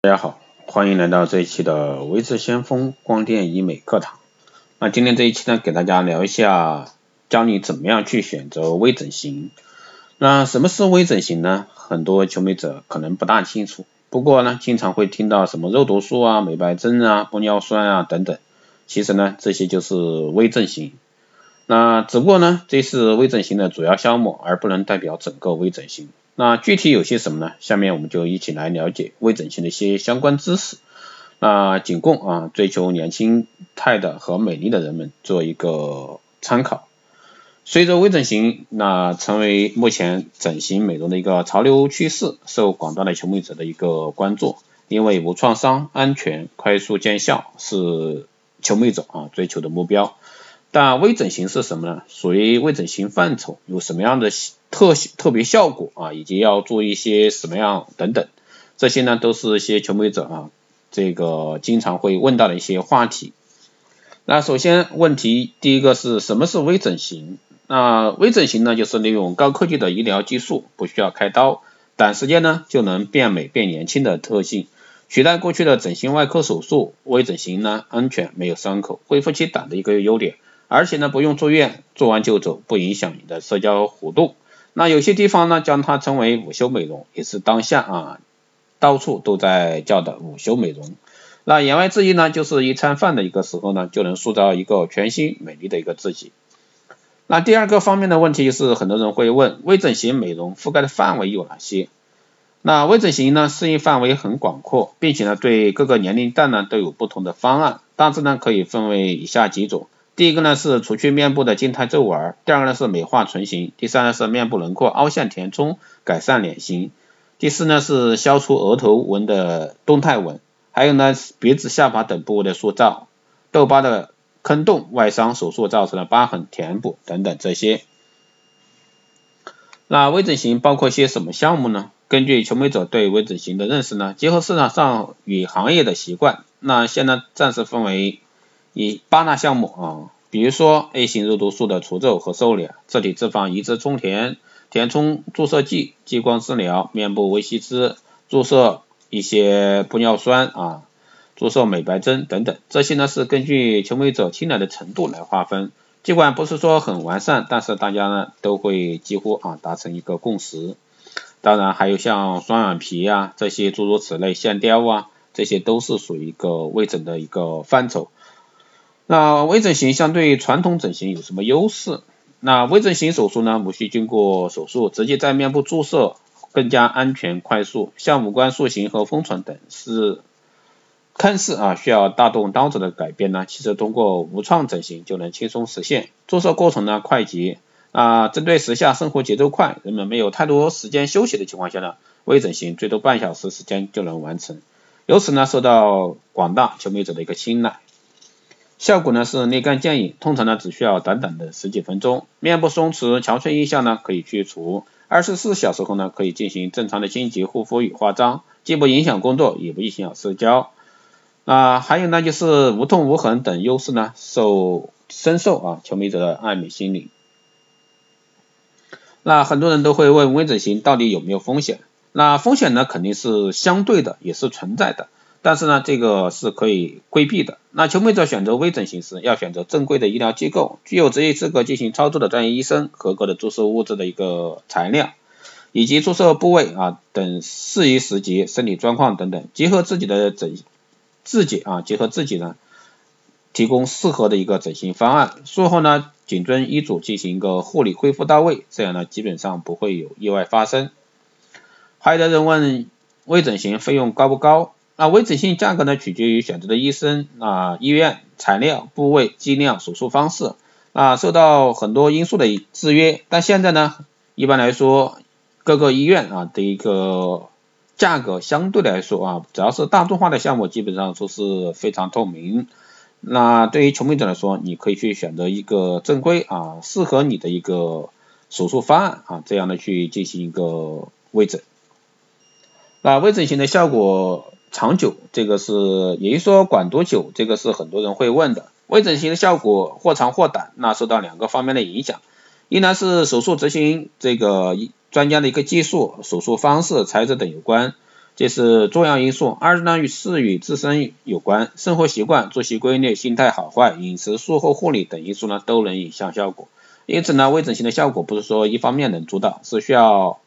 大家好，欢迎来到这一期的微智先锋光电医美课堂。那今天这一期呢，给大家聊一下，教你怎么样去选择微整形。那什么是微整形呢？很多求美者可能不大清楚，不过呢，经常会听到什么肉毒素啊、美白针啊、玻尿酸啊等等。其实呢，这些就是微整形。那只不过呢，这是微整形的主要项目，而不能代表整个微整形。那具体有些什么呢？下面我们就一起来了解微整形的一些相关知识。那仅供啊追求年轻态的和美丽的人们做一个参考。随着微整形那成为目前整形美容的一个潮流趋势，受广大的求美者的一个关注，因为无创伤、安全、快速见效是求美者啊追求的目标。但微整形是什么呢？属于微整形范畴，有什么样的特特别效果啊，以及要做一些什么样等等，这些呢都是一些求美者啊这个经常会问到的一些话题。那首先问题第一个是什么是微整形？那微整形呢就是利用高科技的医疗技术，不需要开刀，短时间呢就能变美变年轻的特性，取代过去的整形外科手术。微整形呢安全，没有伤口，恢复期短的一个优点。而且呢，不用住院，做完就走，不影响你的社交活动。那有些地方呢，将它称为午休美容，也是当下啊，到处都在叫的午休美容。那言外之意呢，就是一餐饭的一个时候呢，就能塑造一个全新美丽的一个自己。那第二个方面的问题是，很多人会问，微整形美容覆盖的范围有哪些？那微整形呢，适应范围很广阔，并且呢，对各个年龄段呢都有不同的方案，大致呢可以分为以下几种。第一个呢是除去面部的静态皱纹，第二个呢是美化唇形，第三呢是面部轮廓凹陷填充，改善脸型，第四呢是消除额头纹的动态纹，还有呢鼻子、下巴等部位的塑造，痘疤的坑洞、外伤手术造成的疤痕填补等等这些。那微整形包括些什么项目呢？根据求美者对微整形的认识呢，结合市场上与行业的习惯，那现在暂时分为。以八大项目啊，比如说 A 型肉毒素的除皱和瘦脸，自体脂肪移植充填，填充注射剂，激光治疗，面部微吸脂，注射一些玻尿酸啊，注射美白针等等，这些呢是根据求美者青睐的程度来划分，尽管不是说很完善，但是大家呢都会几乎啊达成一个共识。当然还有像双眼皮啊这些诸如此类线雕啊，这些都是属于一个微整的一个范畴。那微整形相对传统整形有什么优势？那微整形手术呢，无需经过手术，直接在面部注射，更加安全快速。像五官塑形和丰唇等是看似啊需要大动刀子的改变呢，其实通过无创整形就能轻松实现。注射过程呢快捷啊，针对时下生活节奏快，人们没有太多时间休息的情况下呢，微整形最多半小时时间就能完成，由此呢受到广大求美者的一个青睐。效果呢是立竿见影，通常呢只需要短短的十几分钟，面部松弛、憔悴印象呢可以去除，二十四小时后呢可以进行正常的清洁、护肤与化妆，既不影响工作，也不影响社交。啊，还有呢就是无痛无痕等优势呢，受深受啊求美者的爱美心理。那很多人都会问微整形到底有没有风险？那风险呢肯定是相对的，也是存在的。但是呢，这个是可以规避的。那求美者选择微整形时，要选择正规的医疗机构，具有执业资格进行操作的专业医生，合格的注射物质的一个材料，以及注射部位啊等适宜时节、身体状况等等，结合自己的整自己啊，结合自己呢，提供适合的一个整形方案。术后呢，谨遵医嘱进行一个护理恢复到位，这样呢，基本上不会有意外发生。还有的人问，微整形费用高不高？那微整形价格呢，取决于选择的医生、啊医院、材料、部位、剂量、手术方式，啊受到很多因素的制约。但现在呢，一般来说，各个医院啊的一个价格相对来说啊，只要是大众化的项目，基本上都是非常透明。那对于求美者来说，你可以去选择一个正规啊，适合你的一个手术方案啊，这样的去进行一个微整。那微整形的效果。长久，这个是，也就是说管多久，这个是很多人会问的。微整形的效果或长或短，那受到两个方面的影响，一呢是手术执行这个专家的一个技术、手术方式、材质等有关。这是重要因素。二呢与是与自身有关，生活习惯、作息规律、心态好坏、饮食、术后护理等因素呢都能影响效果。因此呢，微整形的效果不是说一方面能主导，是需要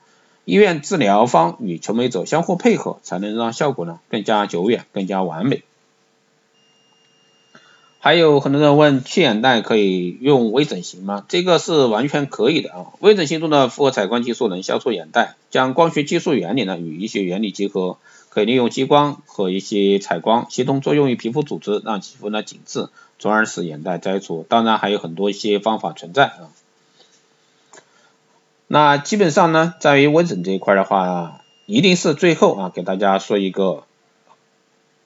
医院治疗方与求美者相互配合，才能让效果呢更加久远、更加完美。还有很多人问去眼袋可以用微整形吗？这个是完全可以的啊。微整形中的复合采光技术能消除眼袋，将光学技术原理呢与医学原理结合，可以利用激光和一些采光协同作用于皮肤组织，让皮肤呢紧致，从而使眼袋摘除。当然还有很多一些方法存在啊。那基本上呢，在于微整这一块的话，一定是最后啊给大家说一个。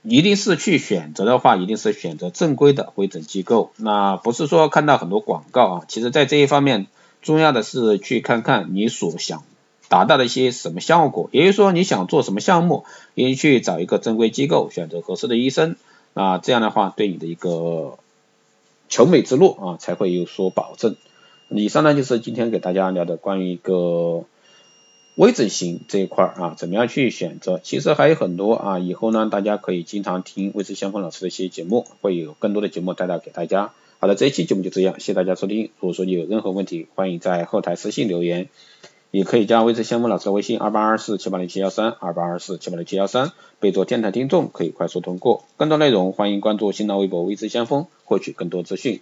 一定是去选择的话，一定是选择正规的微整机构。那不是说看到很多广告啊，其实在这一方面，重要的是去看看你所想达到的一些什么效果。也就是说，你想做什么项目，你去找一个正规机构，选择合适的医生啊，这样的话对你的一个求美之路啊才会有所保证。以上呢就是今天给大家聊的关于一个。微整形这一块啊，怎么样去选择？其实还有很多啊，以后呢，大家可以经常听微知先锋老师的一些节目，会有更多的节目带到给大家。好的，这一期节目就这样，谢谢大家收听。如果说你有任何问题，欢迎在后台私信留言，也可以加微知先锋老师的微信二八二四七八零七幺三二八二四七八零七幺三，备注电台听众，可以快速通过。更多内容欢迎关注新浪微博微知先锋，获取更多资讯。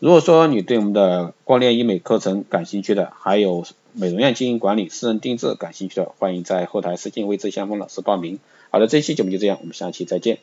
如果说你对我们的光电医美课程感兴趣的，还有美容院经营管理、私人定制感兴趣的，欢迎在后台私信未知先锋老师报名。好的，这期节目就这样，我们下期再见。